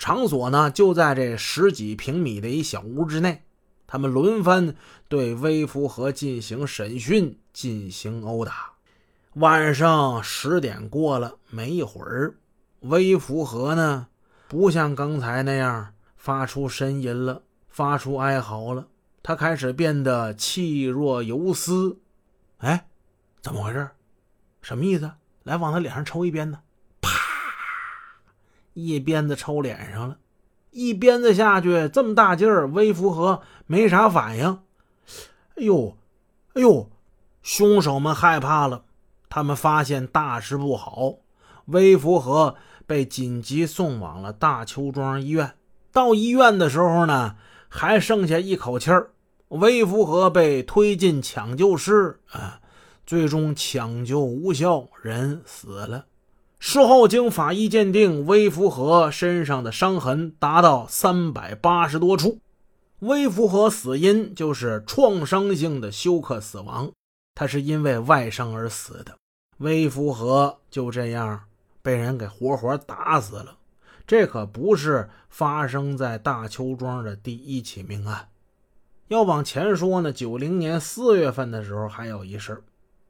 场所呢就在这十几平米的一小屋之内。他们轮番对微福和进行审讯，进行殴打。晚上十点过了，没一会儿，微福和呢不像刚才那样发出呻吟了，发出哀嚎了，他开始变得气若游丝。哎，怎么回事？什么意思？来，往他脸上抽一鞭子，一鞭子抽脸上了。一鞭子下去，这么大劲儿，微福和没啥反应。哎呦，哎呦！凶手们害怕了，他们发现大事不好。微福和被紧急送往了大邱庄医院。到医院的时候呢，还剩下一口气儿。微福和被推进抢救室，啊，最终抢救无效，人死了。事后经法医鉴定，微福和身上的伤痕达到三百八十多处。微福和死因就是创伤性的休克死亡，他是因为外伤而死的。微福和就这样被人给活活打死了。这可不是发生在大邱庄的第一起命案。要往前说呢，九零年四月份的时候还有一事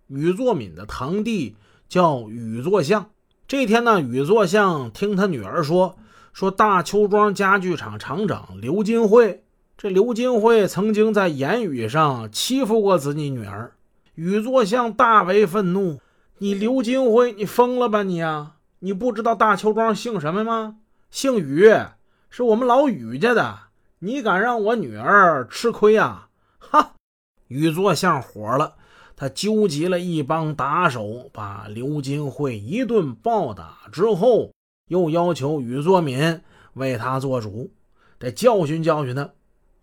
宇作敏的堂弟叫宇作相。这天呢，宇作相听他女儿说，说大邱庄家具厂厂长刘金慧，这刘金慧曾经在言语上欺负过自己女儿。宇作相大为愤怒：“你刘金辉，你疯了吧你啊？你不知道大邱庄姓什么吗？姓宇，是我们老宇家的。你敢让我女儿吃亏啊？”哈，宇作相火了。他纠集了一帮打手，把刘金慧一顿暴打之后，又要求宇作敏为他做主，得教训教训他。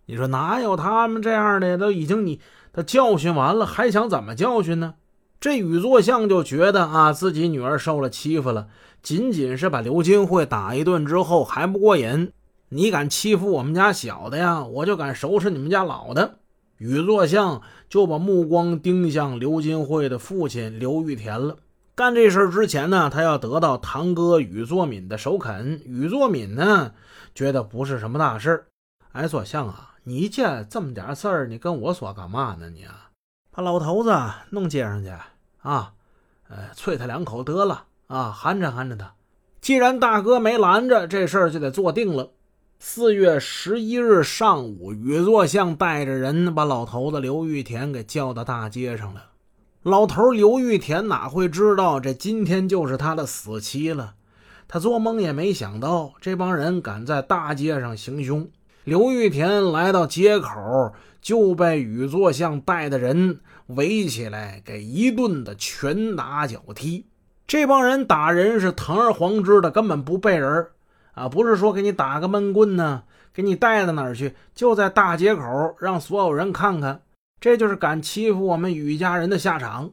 你说哪有他们这样的？都已经你他教训完了，还想怎么教训呢？这宇作相就觉得啊，自己女儿受了欺负了，仅仅是把刘金慧打一顿之后还不过瘾。你敢欺负我们家小的呀，我就敢收拾你们家老的。宇作相就把目光盯向刘金慧的父亲刘玉田了。干这事之前呢，他要得到堂哥宇作敏的首肯。宇作敏呢，觉得不是什么大事哎，作相啊，你这这么点事儿，你跟我说干嘛呢？你啊，把老头子弄街上去啊，呃，啐他两口得了啊，含着含着他。既然大哥没拦着，这事儿就得做定了。四月十一日上午，宇作相带着人把老头子刘玉田给叫到大街上了。老头刘玉田哪会知道这今天就是他的死期了？他做梦也没想到这帮人敢在大街上行凶。刘玉田来到街口，就被宇作相带的人围起来，给一顿的拳打脚踢。这帮人打人是堂而皇之的，根本不背人。啊，不是说给你打个闷棍呢，给你带到哪儿去？就在大街口，让所有人看看，这就是敢欺负我们宇家人的下场。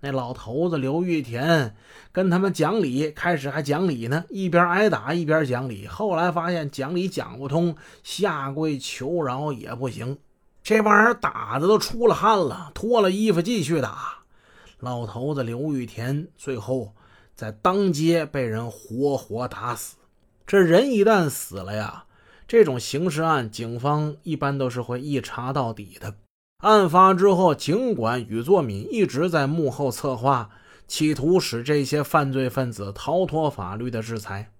那老头子刘玉田跟他们讲理，开始还讲理呢，一边挨打一边讲理。后来发现讲理讲不通，下跪求饶也不行，这帮人打的都出了汗了，脱了衣服继续打。老头子刘玉田最后在当街被人活活打死。这人一旦死了呀，这种刑事案，警方一般都是会一查到底的。案发之后，尽管宇作敏一直在幕后策划，企图使这些犯罪分子逃脱法律的制裁，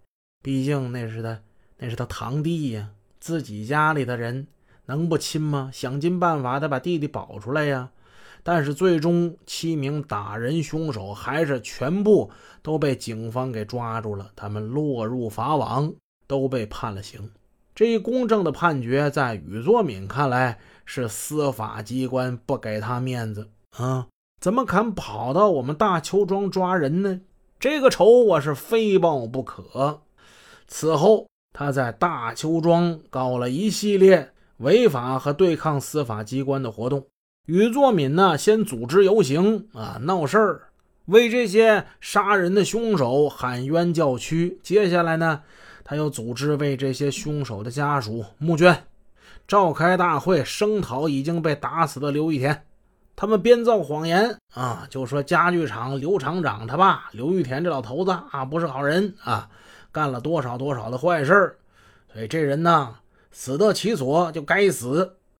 毕竟那是他，那是他堂弟呀，自己家里的人能不亲吗？想尽办法得把弟弟保出来呀。但是最终，七名打人凶手还是全部都被警方给抓住了，他们落入法网，都被判了刑。这一公正的判决，在宇作敏看来是司法机关不给他面子啊！怎么敢跑到我们大邱庄抓人呢？这个仇我是非报不可。此后，他在大邱庄搞了一系列违法和对抗司法机关的活动。宇作敏呢，先组织游行啊，闹事儿，为这些杀人的凶手喊冤叫屈。接下来呢，他又组织为这些凶手的家属募捐，召开大会声讨已经被打死的刘玉田。他们编造谎言啊，就说家具厂刘厂长他爸刘玉田这老头子啊不是好人啊，干了多少多少的坏事儿所以这人呢，死得其所就该死。